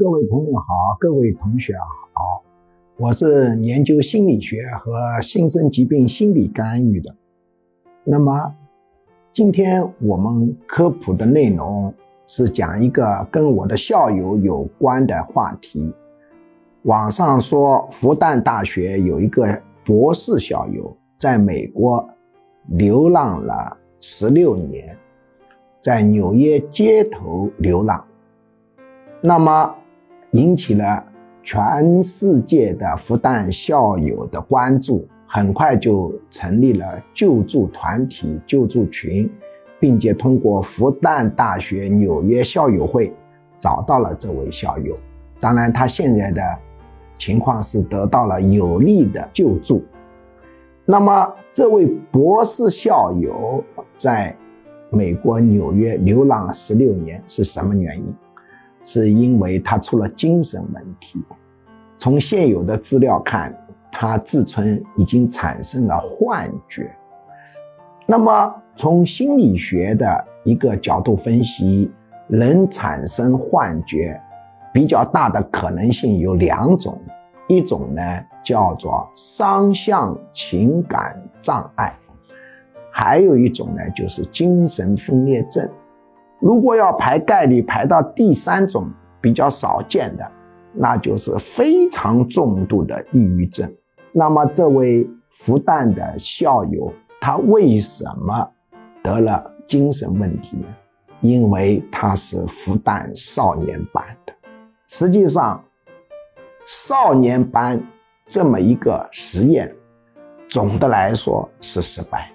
各位朋友好，各位同学好，我是研究心理学和新生疾病心理干预的。那么，今天我们科普的内容是讲一个跟我的校友有关的话题。网上说，复旦大学有一个博士校友在美国流浪了十六年，在纽约街头流浪。那么。引起了全世界的复旦校友的关注，很快就成立了救助团体、救助群，并且通过复旦大学纽约校友会找到了这位校友。当然，他现在的情况是得到了有力的救助。那么，这位博士校友在美国纽约流浪十六年是什么原因？是因为他出了精神问题。从现有的资料看，他自称已经产生了幻觉。那么，从心理学的一个角度分析，人产生幻觉比较大的可能性有两种，一种呢叫做双向情感障碍，还有一种呢就是精神分裂症。如果要排概率排到第三种比较少见的，那就是非常重度的抑郁症。那么这位复旦的校友，他为什么得了精神问题呢？因为他是复旦少年班的。实际上，少年班这么一个实验，总的来说是失败。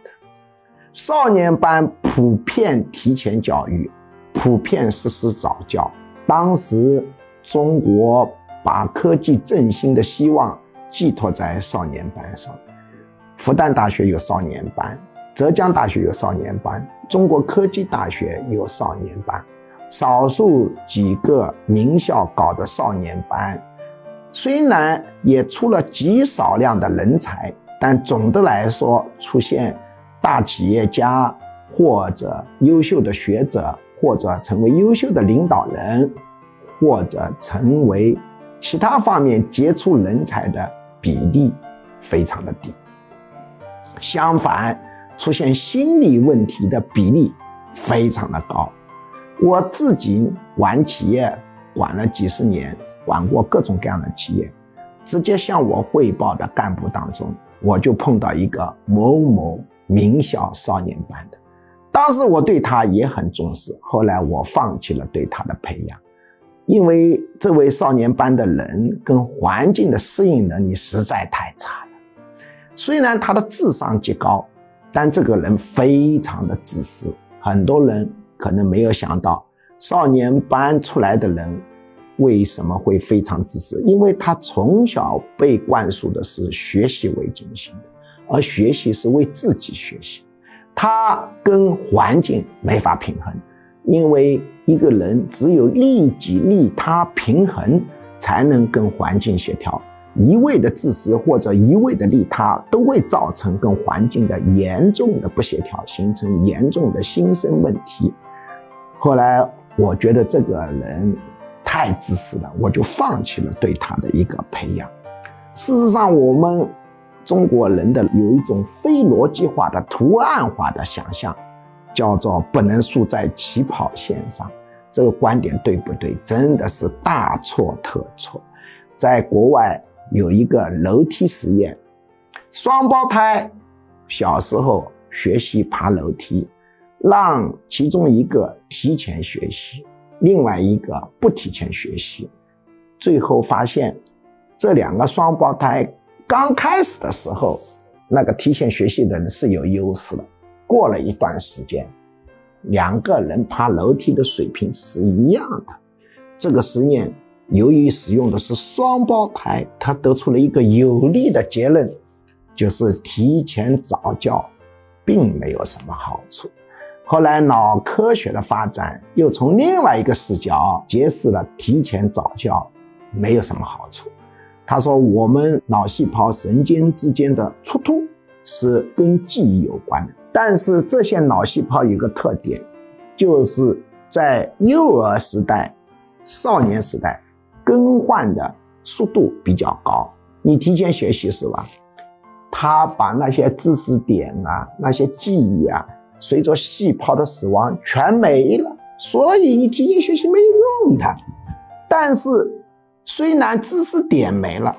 少年班普遍提前教育。普遍实施早教。当时，中国把科技振兴的希望寄托在少年班上。复旦大学有少年班，浙江大学有少年班，中国科技大学有少年班。少数几个名校搞的少年班，虽然也出了极少量的人才，但总的来说，出现大企业家或者优秀的学者。或者成为优秀的领导人，或者成为其他方面杰出人才的比例非常的低。相反，出现心理问题的比例非常的高。我自己管企业管了几十年，管过各种各样的企业，直接向我汇报的干部当中，我就碰到一个某某名校少年班的。当时我对他也很重视，后来我放弃了对他的培养，因为这位少年班的人跟环境的适应能力实在太差了。虽然他的智商极高，但这个人非常的自私。很多人可能没有想到，少年班出来的人为什么会非常自私？因为他从小被灌输的是学习为中心的，而学习是为自己学习。他跟环境没法平衡，因为一个人只有利己利他平衡，才能跟环境协调。一味的自私或者一味的利他，都会造成跟环境的严重的不协调，形成严重的心生问题。后来我觉得这个人太自私了，我就放弃了对他的一个培养。事实上，我们。中国人的有一种非逻辑化的图案化的想象，叫做不能输在起跑线上。这个观点对不对？真的是大错特错。在国外有一个楼梯实验，双胞胎小时候学习爬楼梯，让其中一个提前学习，另外一个不提前学习，最后发现这两个双胞胎。刚开始的时候，那个提前学习的人是有优势的。过了一段时间，两个人爬楼梯的水平是一样的。这个实验由于使用的是双胞胎，他得出了一个有力的结论，就是提前早教并没有什么好处。后来脑科学的发展又从另外一个视角揭示了提前早教没有什么好处。他说：“我们脑细胞神经之间的冲突是跟记忆有关的，但是这些脑细胞有个特点，就是在幼儿时代、少年时代更换的速度比较高。你提前学习是吧？他把那些知识点啊、那些记忆啊，随着细胞的死亡全没了。所以你提前学习没有用的。但是虽然知识点没了，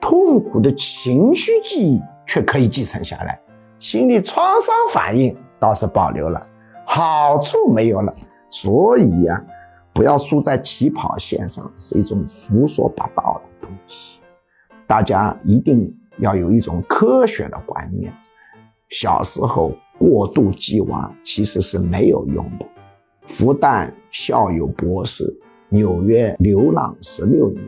痛苦的情绪记忆却可以继承下来，心理创伤反应倒是保留了，好处没有了。所以呀，不要输在起跑线上，是一种胡说八道的东西。大家一定。要有一种科学的观念，小时候过度寄望其实是没有用的。复旦校友博士，纽约流浪十六年，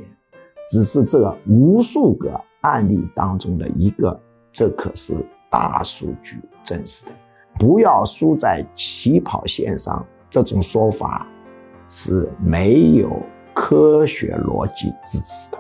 只是这无数个案例当中的一个，这可是大数据证实的。不要输在起跑线上，这种说法是没有科学逻辑支持的。